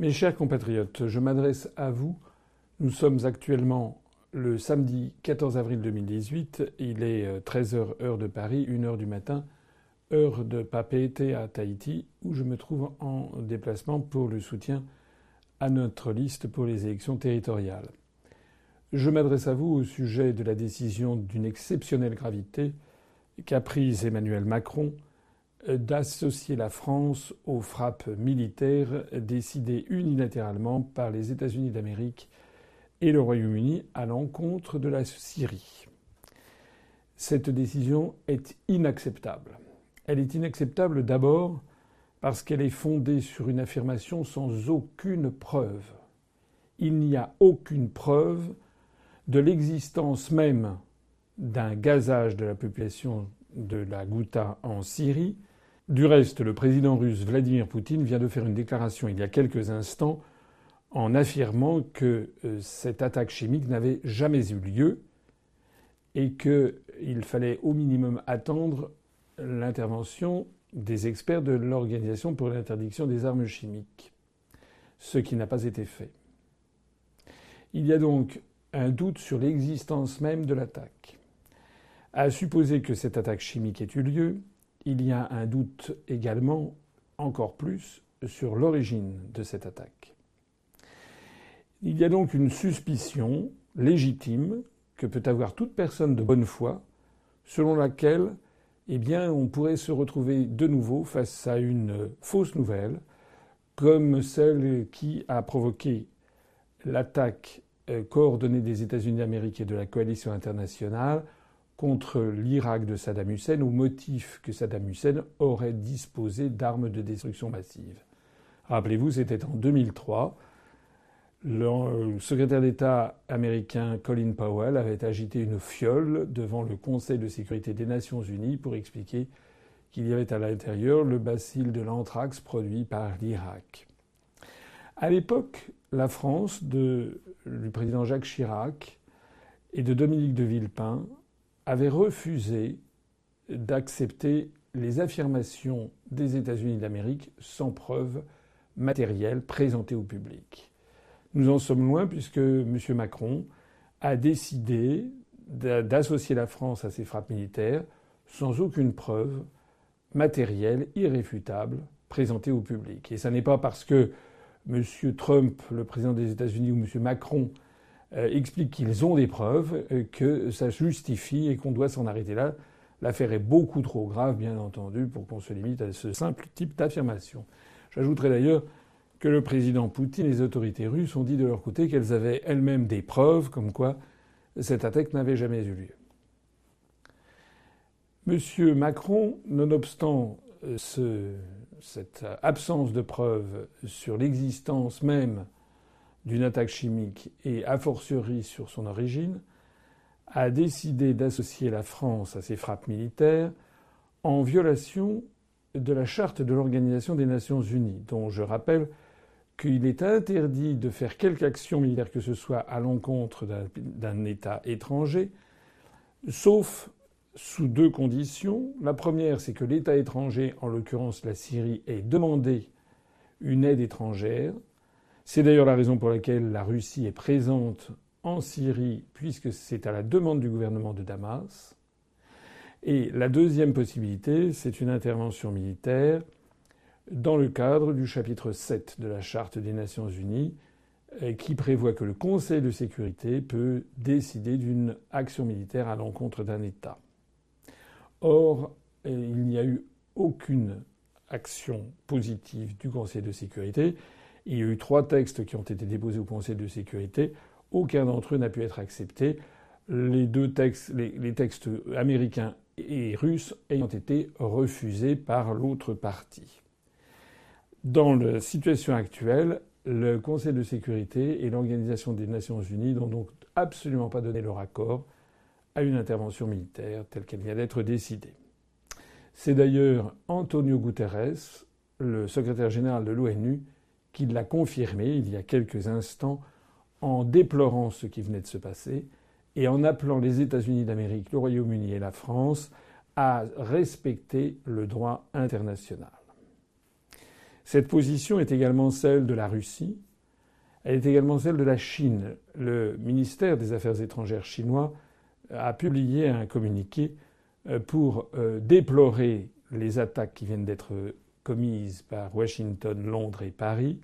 Mes chers compatriotes, je m'adresse à vous. Nous sommes actuellement le samedi 14 avril 2018. Il est 13h euh, heure de Paris, 1h du matin, heure de Papeete à Tahiti, où je me trouve en déplacement pour le soutien à notre liste pour les élections territoriales. Je m'adresse à vous au sujet de la décision d'une exceptionnelle gravité qu'a prise Emmanuel Macron d'associer la France aux frappes militaires décidées unilatéralement par les États-Unis d'Amérique et le Royaume-Uni à l'encontre de la Syrie. Cette décision est inacceptable. Elle est inacceptable d'abord parce qu'elle est fondée sur une affirmation sans aucune preuve. Il n'y a aucune preuve de l'existence même d'un gazage de la population de la Ghouta en Syrie du reste, le président russe Vladimir Poutine vient de faire une déclaration il y a quelques instants en affirmant que euh, cette attaque chimique n'avait jamais eu lieu et qu'il fallait au minimum attendre l'intervention des experts de l'Organisation pour l'interdiction des armes chimiques, ce qui n'a pas été fait. Il y a donc un doute sur l'existence même de l'attaque. À supposer que cette attaque chimique ait eu lieu, il y a un doute également, encore plus, sur l'origine de cette attaque. Il y a donc une suspicion légitime que peut avoir toute personne de bonne foi, selon laquelle eh bien, on pourrait se retrouver de nouveau face à une fausse nouvelle, comme celle qui a provoqué l'attaque euh, coordonnée des États-Unis d'Amérique et de la coalition internationale contre l'Irak de Saddam Hussein au motif que Saddam Hussein aurait disposé d'armes de destruction massive. Rappelez-vous, c'était en 2003. Le secrétaire d'État américain Colin Powell avait agité une fiole devant le Conseil de sécurité des Nations Unies pour expliquer qu'il y avait à l'intérieur le bacille de l'anthrax produit par l'Irak. À l'époque, la France du président Jacques Chirac et de Dominique de Villepin avait refusé d'accepter les affirmations des États-Unis d'Amérique sans preuve matérielle présentée au public. Nous en sommes loin puisque M. Macron a décidé d'associer la France à ces frappes militaires sans aucune preuve matérielle, irréfutable, présentée au public. Et ce n'est pas parce que M. Trump, le président des États-Unis, ou M. Macron euh, explique qu'ils ont des preuves, euh, que ça justifie et qu'on doit s'en arrêter là. L'affaire est beaucoup trop grave, bien entendu, pour qu'on se limite à ce simple type d'affirmation. J'ajouterai d'ailleurs que le président Poutine et les autorités russes ont dit de leur côté qu'elles avaient elles-mêmes des preuves comme quoi cette attaque n'avait jamais eu lieu. Monsieur Macron, nonobstant euh, cette absence de preuves sur l'existence même d'une attaque chimique et a fortiori sur son origine, a décidé d'associer la France à ces frappes militaires en violation de la charte de l'Organisation des Nations Unies, dont je rappelle qu'il est interdit de faire quelque action militaire que ce soit à l'encontre d'un État étranger, sauf sous deux conditions. La première, c'est que l'État étranger, en l'occurrence la Syrie, ait demandé une aide étrangère, c'est d'ailleurs la raison pour laquelle la Russie est présente en Syrie, puisque c'est à la demande du gouvernement de Damas. Et la deuxième possibilité, c'est une intervention militaire dans le cadre du chapitre 7 de la Charte des Nations Unies, euh, qui prévoit que le Conseil de sécurité peut décider d'une action militaire à l'encontre d'un État. Or, euh, il n'y a eu aucune action positive du Conseil de sécurité. Il y a eu trois textes qui ont été déposés au Conseil de sécurité. Aucun d'entre eux n'a pu être accepté. Les deux textes, les, textes américains et russes ayant été refusés par l'autre partie. Dans la situation actuelle, le Conseil de sécurité et l'Organisation des Nations Unies n'ont donc absolument pas donné leur accord à une intervention militaire telle qu'elle vient d'être décidée. C'est d'ailleurs Antonio Guterres, le secrétaire général de l'ONU, qui l'a confirmé il y a quelques instants en déplorant ce qui venait de se passer et en appelant les États-Unis d'Amérique, le Royaume-Uni et la France à respecter le droit international. Cette position est également celle de la Russie, elle est également celle de la Chine. Le ministère des Affaires étrangères chinois a publié un communiqué euh, pour euh, déplorer les attaques qui viennent d'être commises par Washington, Londres et Paris,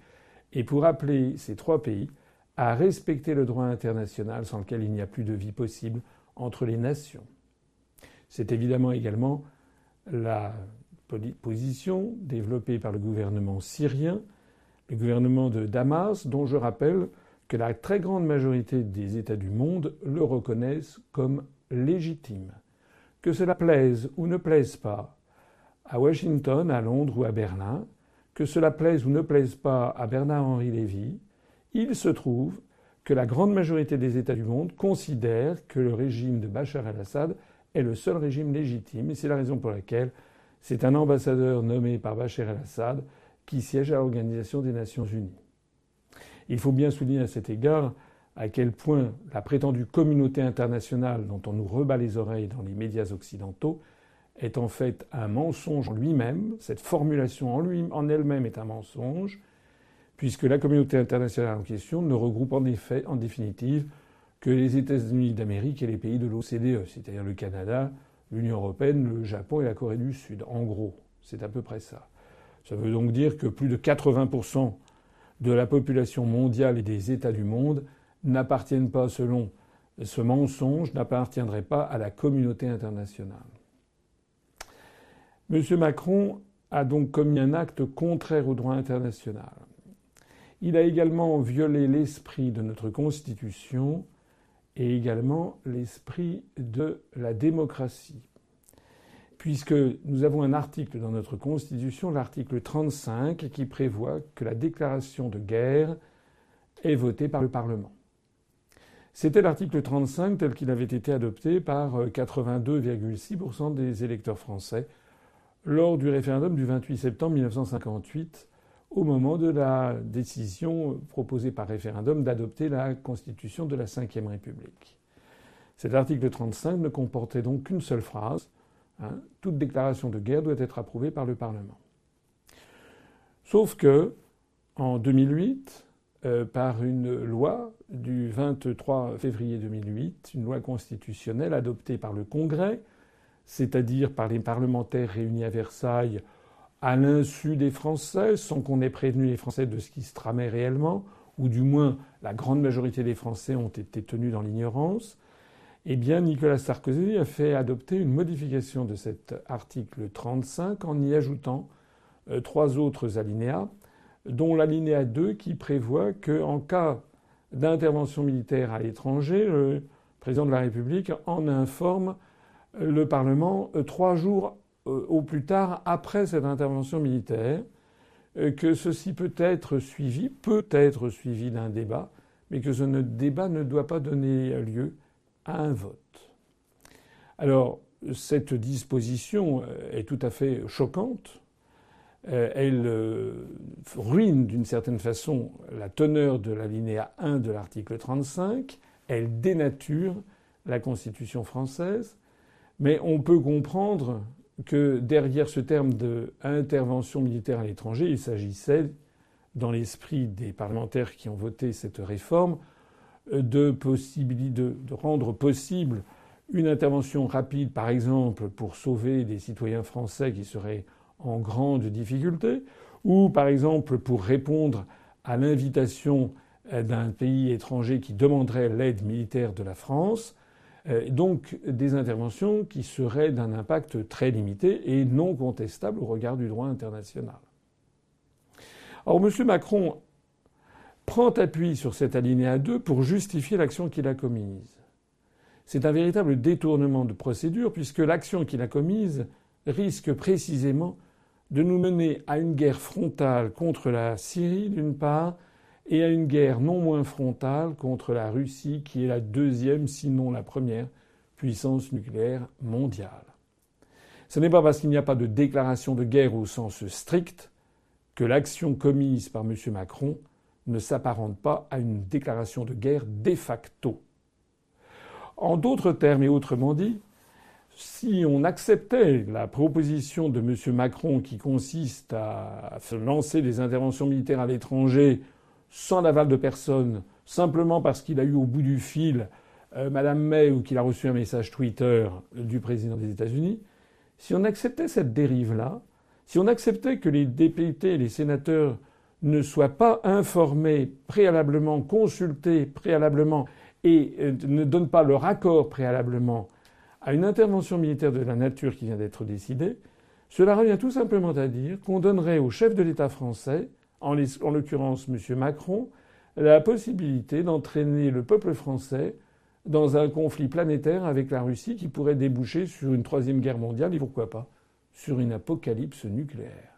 et pour appeler ces trois pays à respecter le droit international sans lequel il n'y a plus de vie possible entre les nations. C'est évidemment également la position développée par le gouvernement syrien, le gouvernement de Damas, dont je rappelle que la très grande majorité des États du monde le reconnaissent comme légitime. Que cela plaise ou ne plaise pas à Washington, à Londres ou à Berlin, que cela plaise ou ne plaise pas à Bernard-Henri Lévy, il se trouve que la grande majorité des États du monde considèrent que le régime de Bachar el-Assad est le seul régime légitime, et c'est la raison pour laquelle c'est un ambassadeur nommé par Bachar el-Assad qui siège à l'Organisation des Nations Unies. Il faut bien souligner à cet égard à quel point la prétendue communauté internationale dont on nous rebat les oreilles dans les médias occidentaux est en fait un mensonge en lui-même, cette formulation en, elle-même est un mensonge, puisque la communauté internationale en question ne regroupe en effet, en définitive, que les États-Unis d'Amérique et les pays de l'OCDE, c'est-à-dire le Canada, l'Union européenne, le Japon et la Corée du Sud. En gros, c'est à peu près ça. Ça veut donc dire que plus de 80% de la population mondiale et des États du monde n'appartiennent pas, selon ce mensonge, n'appartiendraient pas à la communauté internationale. M. Macron a donc commis un acte contraire au droit international. Il a également violé l'esprit de notre Constitution et également l'esprit de la démocratie. Puisque nous avons un article dans notre Constitution, l'article 35, qui prévoit que la déclaration de guerre est votée par le Parlement. C'était l'article 35 tel qu'il avait été adopté par 82,6% des électeurs français lors du référendum du 28 septembre 1958 au moment de la décision proposée par référendum d'adopter la constitution de la Ve République. Cet article 35 ne comportait donc qu'une seule phrase hein, toute déclaration de guerre doit être approuvée par le Parlement. Sauf que, en 2008, euh, par une loi du 23 février 2008, une loi constitutionnelle adoptée par le Congrès, c'est-à-dire par les parlementaires réunis à Versailles à l'insu des Français, sans qu'on ait prévenu les Français de ce qui se tramait réellement, ou du moins la grande majorité des Français ont été tenus dans l'ignorance, eh bien Nicolas Sarkozy a fait adopter une modification de cet article 35 en y ajoutant euh, trois autres alinéas, dont l'alinéa 2 qui prévoit qu'en cas d'intervention militaire à l'étranger, le président de la République en informe le Parlement euh, trois jours euh, au plus tard après cette intervention militaire, euh, que ceci peut être suivi, peut être suivi d'un débat, mais que ce débat ne doit pas donner lieu à un vote. Alors, cette disposition est tout à fait choquante. Elle ruine d'une certaine façon la teneur de l'alinéa 1 de l'article 35. Elle dénature la Constitution française. Mais on peut comprendre que derrière ce terme d'intervention militaire à l'étranger, il s'agissait, dans l'esprit des parlementaires qui ont voté cette réforme, de, de rendre possible une intervention rapide, par exemple, pour sauver des citoyens français qui seraient en grande difficulté, ou par exemple pour répondre à l'invitation d'un pays étranger qui demanderait l'aide militaire de la France, euh, donc des interventions qui seraient d'un impact très limité et non contestable au regard du droit international. Or, M. Macron prend appui sur cet alinéa 2 pour justifier l'action qu'il a commise. C'est un véritable détournement de procédure puisque l'action qu'il a commise risque précisément de nous mener à une guerre frontale contre la Syrie d'une part et à une guerre non moins frontale contre la Russie, qui est la deuxième, sinon la première, puissance nucléaire mondiale. Ce n'est pas parce qu'il n'y a pas de déclaration de guerre au sens strict que l'action commise par M. Macron ne s'apparente pas à une déclaration de guerre de facto. En d'autres termes et autrement dit, si on acceptait la proposition de M. Macron qui consiste à lancer des interventions militaires à l'étranger sans l'aval de personne, simplement parce qu'il a eu au bout du fil euh, Madame May ou qu'il a reçu un message Twitter du président des États-Unis, si on acceptait cette dérive-là, si on acceptait que les députés et les sénateurs ne soient pas informés préalablement, consultés préalablement et euh, ne donnent pas leur accord préalablement à une intervention militaire de la nature qui vient d'être décidée, cela revient tout simplement à dire qu'on donnerait au chef de l'État français, en l'occurrence M. Macron, la possibilité d'entraîner le peuple français dans un conflit planétaire avec la Russie qui pourrait déboucher sur une troisième guerre mondiale et pourquoi pas sur une apocalypse nucléaire.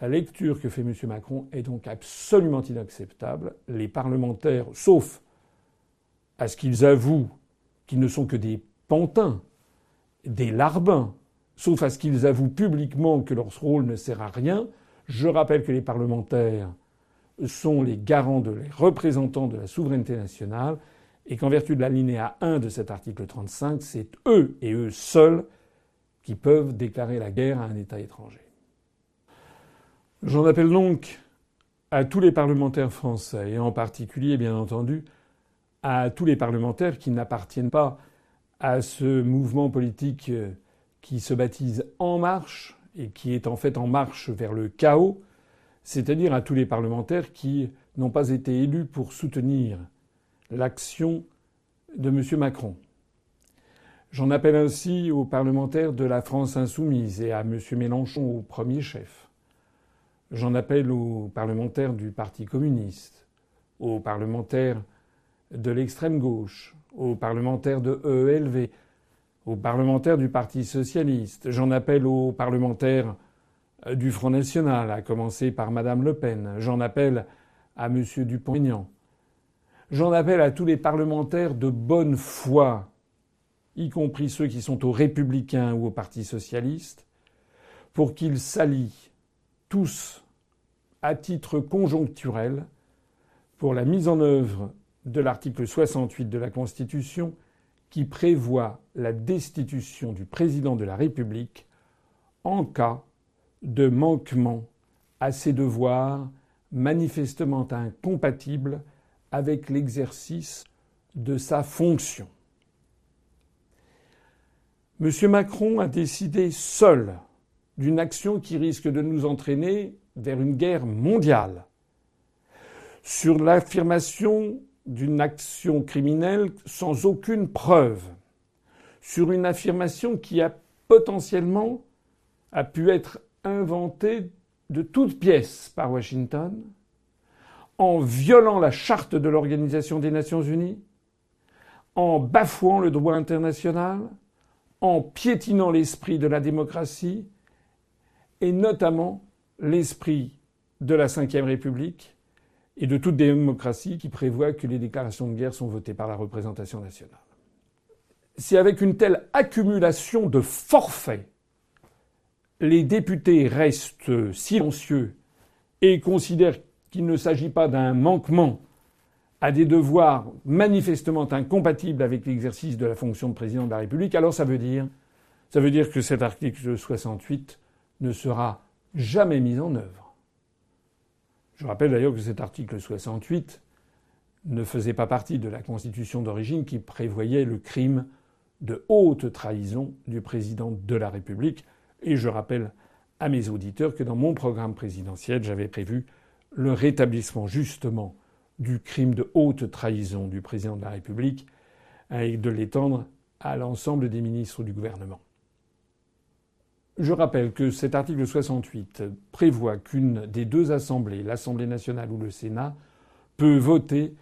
La lecture que fait M. Macron est donc absolument inacceptable. Les parlementaires, sauf à ce qu'ils avouent qu'ils ne sont que des pantins, des larbins, sauf à ce qu'ils avouent publiquement que leur rôle ne sert à rien, je rappelle que les parlementaires sont les garants, de, les représentants de la souveraineté nationale et qu'en vertu de l'alinéa 1 de cet article 35, c'est eux et eux seuls qui peuvent déclarer la guerre à un État étranger. J'en appelle donc à tous les parlementaires français, et en particulier, bien entendu, à tous les parlementaires qui n'appartiennent pas à ce mouvement politique qui se baptise En Marche et qui est en fait en marche vers le chaos, c'est-à-dire à tous les parlementaires qui n'ont pas été élus pour soutenir l'action de M. Macron. J'en appelle ainsi aux parlementaires de la France insoumise et à M. Mélenchon au premier chef. J'en appelle aux parlementaires du Parti communiste, aux parlementaires de l'extrême gauche, aux parlementaires de EELV, aux parlementaires du Parti socialiste. J'en appelle aux parlementaires du Front national, à commencer par Mme Le Pen. J'en appelle à M. Dupont-Aignan. J'en appelle à tous les parlementaires de bonne foi y compris ceux qui sont aux républicains ou au Parti socialiste, pour qu'ils s'allient tous à titre conjoncturel pour la mise en œuvre de l'article 68 de la Constitution qui prévoit la destitution du président de la République en cas de manquement à ses devoirs manifestement incompatibles avec l'exercice de sa fonction. M. Macron a décidé seul d'une action qui risque de nous entraîner vers une guerre mondiale. Sur l'affirmation d'une action criminelle sans aucune preuve. Sur une affirmation qui a potentiellement pu être inventée de toutes pièces par Washington, en violant la charte de l'Organisation des Nations Unies, en bafouant le droit international, en piétinant l'esprit de la démocratie et notamment l'esprit de la Ve République et de toute démocratie qui prévoit que les déclarations de guerre sont votées par la représentation nationale. Si avec une telle accumulation de forfaits, les députés restent silencieux et considèrent qu'il ne s'agit pas d'un manquement à des devoirs manifestement incompatibles avec l'exercice de la fonction de président de la République, alors ça veut dire, ça veut dire que cet article 68 ne sera jamais mis en œuvre. Je rappelle d'ailleurs que cet article 68 ne faisait pas partie de la Constitution d'origine qui prévoyait le crime de haute trahison du président de la République. Et je rappelle à mes auditeurs que dans mon programme présidentiel, j'avais prévu le rétablissement justement du crime de haute trahison du président de la République et de l'étendre à l'ensemble des ministres du gouvernement. Je rappelle que cet article 68 prévoit qu'une des deux assemblées, l'Assemblée nationale ou le Sénat, peut voter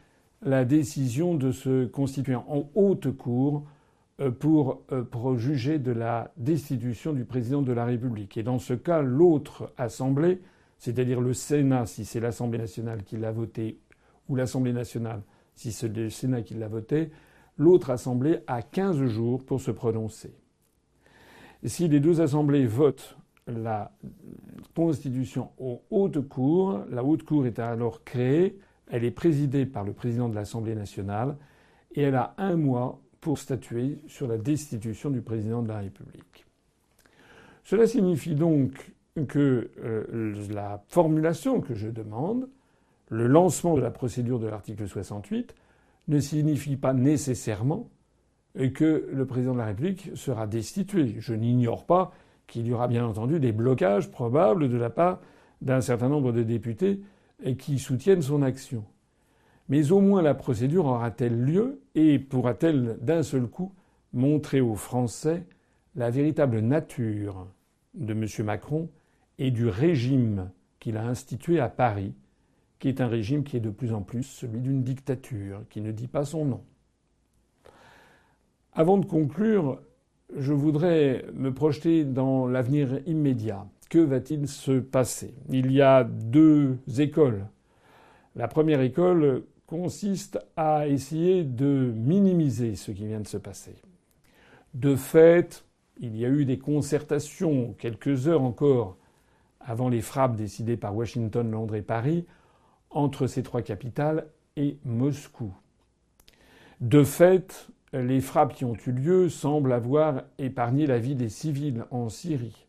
la décision de se constituer en haute cour euh, pour, euh, pour, juger de la destitution du président de la République. Et dans ce cas, l'autre assemblée, c'est-à-dire le Sénat, si c'est l'Assemblée nationale qui l'a voté, ou l'Assemblée nationale, si c'est le Sénat qui l'a voté, l'autre Assemblée a 15 jours pour se prononcer. Si les deux assemblées votent la Constitution en haute cour, la haute cour est alors créée, elle est présidée par le président de l'Assemblée nationale et elle a un mois pour statuer sur la destitution du président de la République. Cela signifie donc que euh, la formulation que je demande, le lancement de la procédure de l'article 68, ne signifie pas nécessairement que le président de la République sera destitué. Je n'ignore pas qu'il y aura bien entendu des blocages probables de la part d'un certain nombre de députés qui soutiennent son action. Mais au moins la procédure aura-t-elle lieu et pourra-t-elle d'un seul coup montrer aux Français la véritable nature de M. Macron et du régime qu'il a institué à Paris, qui est un régime qui est de plus en plus celui d'une dictature, qui ne dit pas son nom. Avant de conclure, je voudrais me projeter dans l'avenir immédiat. Que va-t-il se passer? Il y a deux écoles. La première école consiste à essayer de minimiser ce qui vient de se passer. De fait, il y a eu des concertations quelques heures encore avant les frappes décidées par Washington, Londres et Paris entre ces trois capitales et Moscou. De fait, les frappes qui ont eu lieu semblent avoir épargné la vie des civils en Syrie,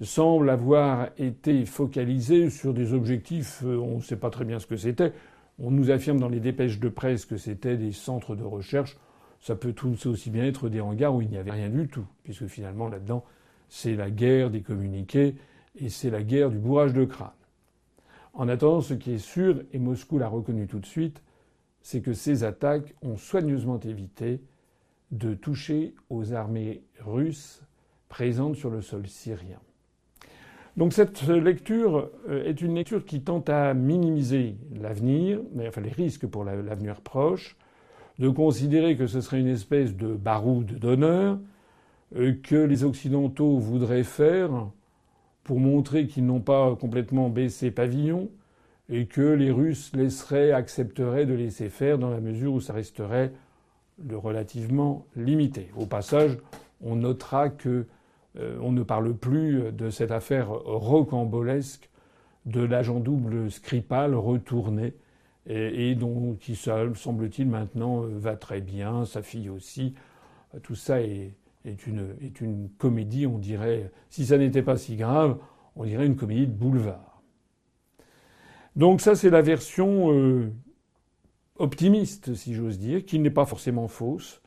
semblent avoir été focalisées sur des objectifs, euh, on ne sait pas très bien ce que c'était. On nous affirme dans les dépêches de presse que c'était des centres de recherche. Ça peut tout aussi bien être des hangars où il n'y avait rien du tout, puisque finalement là-dedans, c'est la guerre des communiqués et c'est la guerre du bourrage de crâne. En attendant, ce qui est sûr, et Moscou l'a reconnu tout de suite, c'est que ces attaques ont soigneusement évité de toucher aux armées russes présentes sur le sol syrien. Donc cette lecture euh, est une lecture qui tente à minimiser l'avenir, enfin les risques pour l'avenir proche, de considérer que ce serait une espèce de baroude d'honneur euh, que les Occidentaux voudraient faire pour montrer qu'ils n'ont pas complètement baissé pavillon, et que les Russes laisseraient, accepteraient de laisser faire dans la mesure où ça resterait relativement limité. Au passage, on notera que euh, on ne parle plus de cette affaire rocambolesque de l'agent double Skripal retourné et, dont qui semble-t-il maintenant euh, va très bien, sa fille aussi. Tout ça est, une comédie, on dirait, si ça n'était pas si grave, on dirait une comédie de boulevard. Donc ça, c'est la version euh, optimiste, si j'ose dire, qui n'est pas forcément fausse,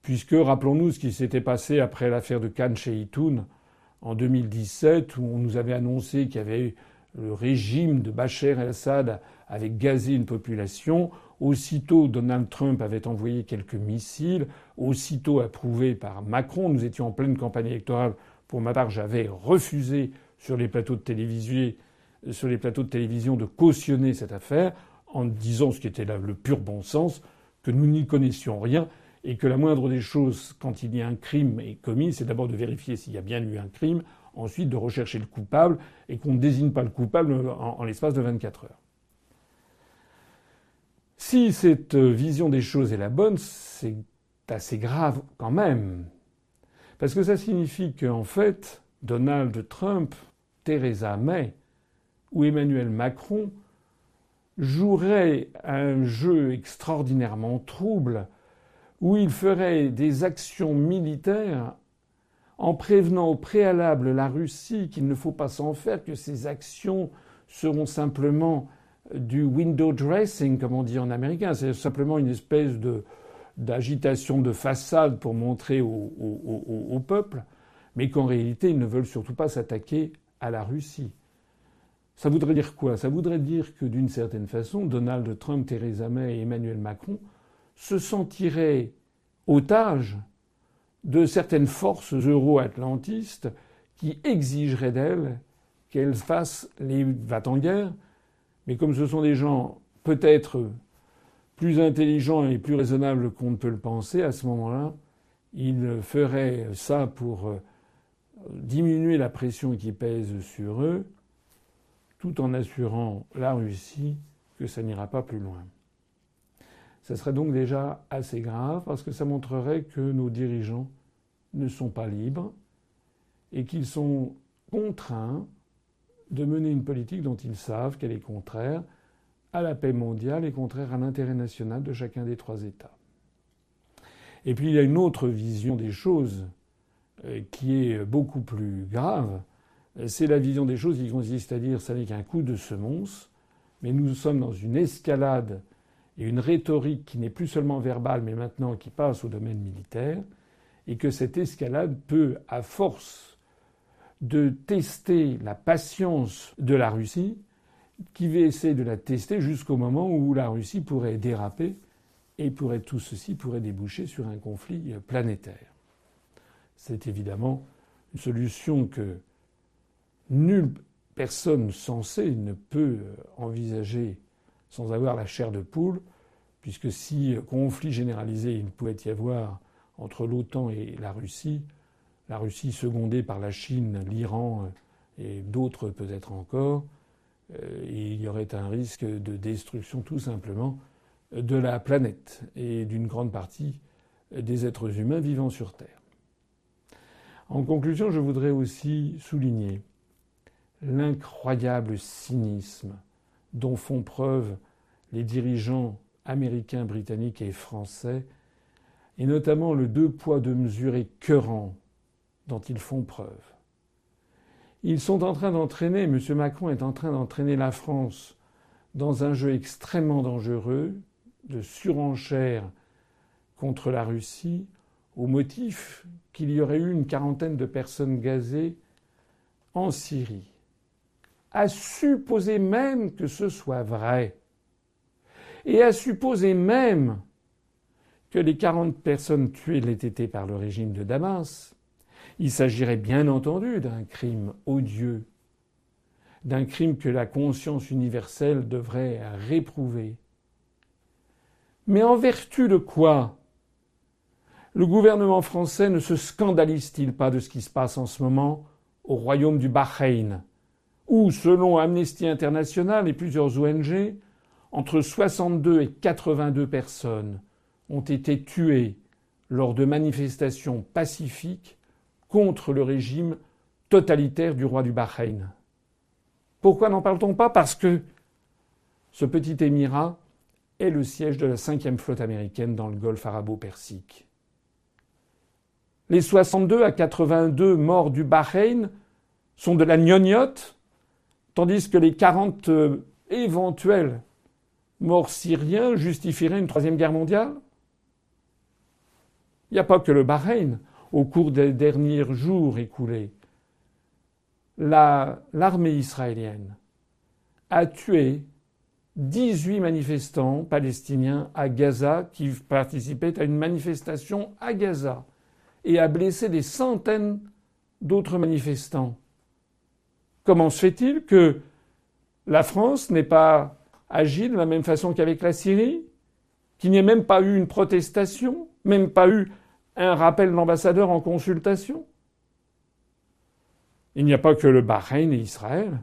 puisque rappelons-nous ce qui s'était passé après l'affaire de Khan Sheitoun en 2017, où on nous avait annoncé qu'il y avait le régime de Bachar el-Assad avait gazé une population. Aussitôt, Donald Trump avait envoyé quelques missiles. Aussitôt approuvé par Macron. Nous étions en pleine campagne électorale. Pour ma part, j'avais refusé sur les plateaux de télévision sur les plateaux de télévision de cautionner cette affaire en disant ce qui était là, le pur bon sens, que nous n'y connaissions rien et que la moindre des choses quand il y a un crime est commis, c'est d'abord de vérifier s'il y a bien eu un crime, ensuite de rechercher le coupable et qu'on ne désigne pas le coupable en, en l'espace de 24 heures. Si cette vision des choses est la bonne, c'est assez grave quand même. Parce que ça signifie qu'en fait, Donald Trump, Theresa May, où Emmanuel Macron jouerait un jeu extraordinairement trouble, où il ferait des actions militaires en prévenant au préalable la Russie qu'il ne faut pas s'en faire, que ces actions seront simplement du window dressing, comme on dit en américain, c'est simplement une espèce d'agitation de façade pour montrer au, au peuple, mais qu'en réalité ils ne veulent surtout pas s'attaquer à la Russie. Ça voudrait dire quoi? Ça voudrait dire que d'une certaine façon, Donald Trump, Theresa May et Emmanuel Macron se sentiraient otages de certaines forces euro-atlantistes qui exigeraient d'elles qu'elles fassent les va en guerre. Mais comme ce sont des gens peut-être plus intelligents et plus raisonnables qu'on ne peut le penser, à ce moment-là, ils feraient ça pour diminuer la pression qui pèse sur eux tout en assurant la Russie que ça n'ira pas plus loin. Ça serait donc déjà assez grave parce que ça montrerait que nos dirigeants ne sont pas libres et qu'ils sont contraints de mener une politique dont ils savent qu'elle est contraire à la paix mondiale et contraire à l'intérêt national de chacun des trois États. Et puis il y a une autre vision des choses euh, qui est beaucoup plus grave. C'est la vision des choses qui consiste à dire ça n'est qu'un coup de semonce, mais nous sommes dans une escalade et une rhétorique qui n'est plus seulement verbale, mais maintenant qui passe au domaine militaire, et que cette escalade peut, à force de tester la patience de la Russie, qui va essayer de la tester jusqu'au moment où la Russie pourrait déraper et pourrait, tout ceci pourrait déboucher sur un conflit planétaire. C'est évidemment une solution que nulle personne sensée ne peut envisager sans avoir la chair de poule, puisque si conflit généralisé il pouvait y avoir entre l'OTAN et la Russie, la Russie secondée par la Chine, l'Iran et d'autres peut-être encore, euh, il y aurait un risque de destruction tout simplement de la planète et d'une grande partie des êtres humains vivant sur Terre. En conclusion, je voudrais aussi souligner l'incroyable cynisme dont font preuve les dirigeants américains, britanniques et français, et notamment le deux poids deux mesures écœurant dont ils font preuve. Ils sont en train d'entraîner, M. Macron est en train d'entraîner la France dans un jeu extrêmement dangereux de surenchère contre la Russie au motif qu'il y aurait eu une quarantaine de personnes gazées en Syrie. À supposer même que ce soit vrai, et à supposer même que les 40 personnes tuées l'aient été par le régime de Damas, il s'agirait bien entendu d'un crime odieux, d'un crime que la conscience universelle devrait réprouver. Mais en vertu de quoi le gouvernement français ne se scandalise-t-il pas de ce qui se passe en ce moment au royaume du Bahreïn, où, selon Amnesty International et plusieurs ONG, entre 62 et 82 personnes ont été tuées lors de manifestations pacifiques contre le régime totalitaire du roi du Bahreïn. Pourquoi n'en parle-t-on pas? Parce que ce petit émirat est le siège de la cinquième flotte américaine dans le golfe arabo-persique. Les 62 à 82 morts du Bahreïn sont de la gnognotte, tandis que les 40 euh, éventuels morts syriens justifieraient une troisième guerre mondiale Il n'y a pas que le Bahreïn. Au cours des derniers jours écoulés, l'armée israélienne a tué 18 manifestants palestiniens à Gaza qui participaient à une manifestation à Gaza et a blessé des centaines d'autres manifestants. Comment se fait-il que la France n'ait pas agi de la même façon qu'avec la Syrie Qu'il n'y ait même pas eu une protestation Même pas eu un rappel d'ambassadeur en consultation? Il n'y a pas que le Bahreïn et Israël.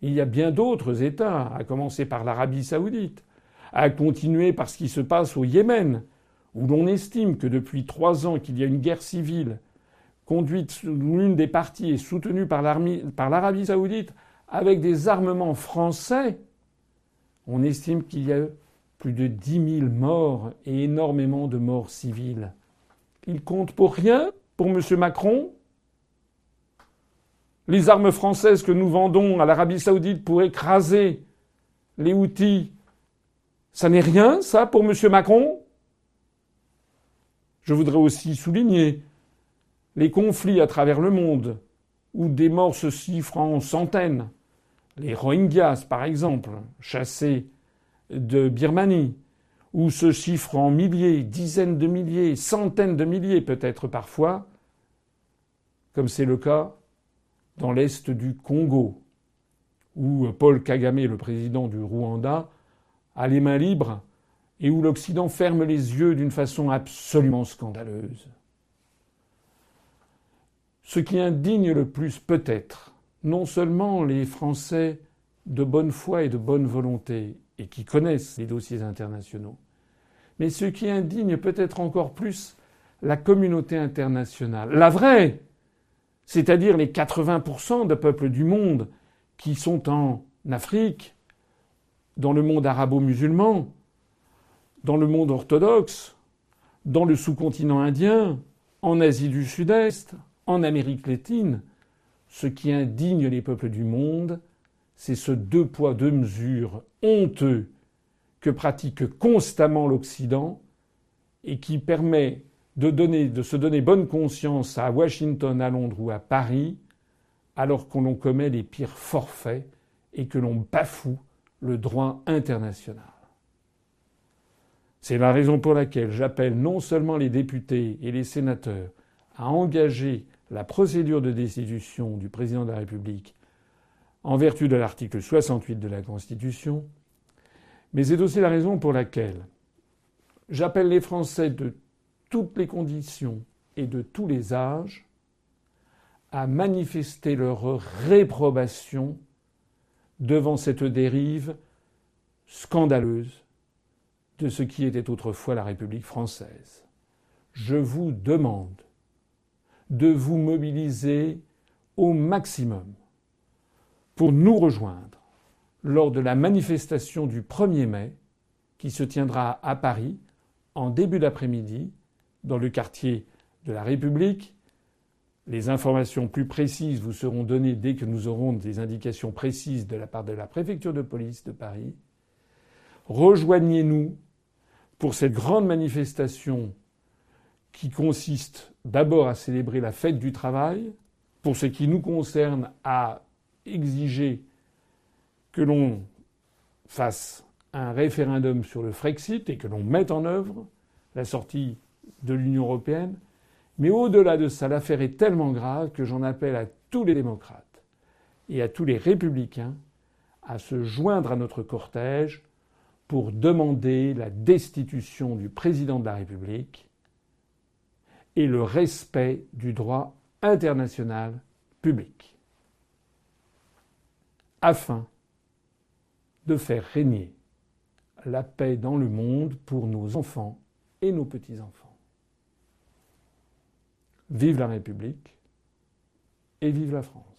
Il y a bien d'autres États, à commencer par l'Arabie saoudite, à continuer par ce qui se passe au Yémen, où l'on estime que depuis trois ans qu'il y a une guerre civile conduite, l'une des parties est soutenue par l'Arabie saoudite avec des armements français, on estime qu'il y a plus de dix mille morts et énormément de morts civiles. Il compte pour rien pour M. Macron Les armes françaises que nous vendons à l'Arabie saoudite pour écraser les outils, ça n'est rien, ça, pour M. Macron? Je voudrais aussi souligner les conflits à travers le monde, où des morts se chiffrent en centaines, les Rohingyas, par exemple, chassés de Birmanie, où se chiffrent en milliers, dizaines de milliers, centaines de milliers peut-être parfois, comme c'est le cas dans l'est du Congo, où Paul Kagame, le président du Rwanda, a les mains libres et où l'Occident ferme les yeux d'une façon absolument scandaleuse. Ce qui indigne le plus peut-être, non seulement les Français de bonne foi et de bonne volonté, et qui connaissent les dossiers internationaux, mais ce qui indigne peut-être encore plus la communauté internationale, la vraie, c'est-à-dire les 80% de peuples du monde qui sont en Afrique, dans le monde arabo-musulman, dans le monde orthodoxe, dans le sous-continent indien, en Asie du Sud-Est, en Amérique latine, ce qui indigne les peuples du monde, c'est ce deux poids deux mesures honteux que pratique constamment l'Occident et qui permet de, se donner bonne conscience à Washington, à Londres ou à Paris, alors qu'on commet les pires forfaits et que l'on bafoue le droit international. C'est la raison pour laquelle j'appelle non seulement les députés et les sénateurs à engager la procédure de destitution du président de la République en vertu de l'article 68 de la Constitution, mais c'est aussi la raison pour laquelle j'appelle les Français de toutes les conditions et de tous les âges à manifester leur réprobation devant cette dérive scandaleuse de ce qui était autrefois la République française. Je vous demande de vous mobiliser au maximum pour nous rejoindre lors de la manifestation du 1er mai qui se tiendra à Paris en début d'après-midi dans le quartier de la République. Les informations plus précises vous seront données dès que nous aurons des indications précises de la part de la préfecture de police de Paris. Rejoignez-nous pour cette grande manifestation qui consiste d'abord à célébrer la fête du travail, pour ce qui nous concerne à exiger que l'on fasse un référendum sur le Frexit et que l'on mette en œuvre la sortie de l'Union européenne. Mais au-delà de ça, l'affaire est tellement grave que j'en appelle à tous les démocrates et à tous les républicains à se joindre à notre cortège pour demander la destitution du président de la République et le respect du droit international public, afin de faire régner la paix dans le monde pour nos enfants et nos petits-enfants. Vive la République et vive la France.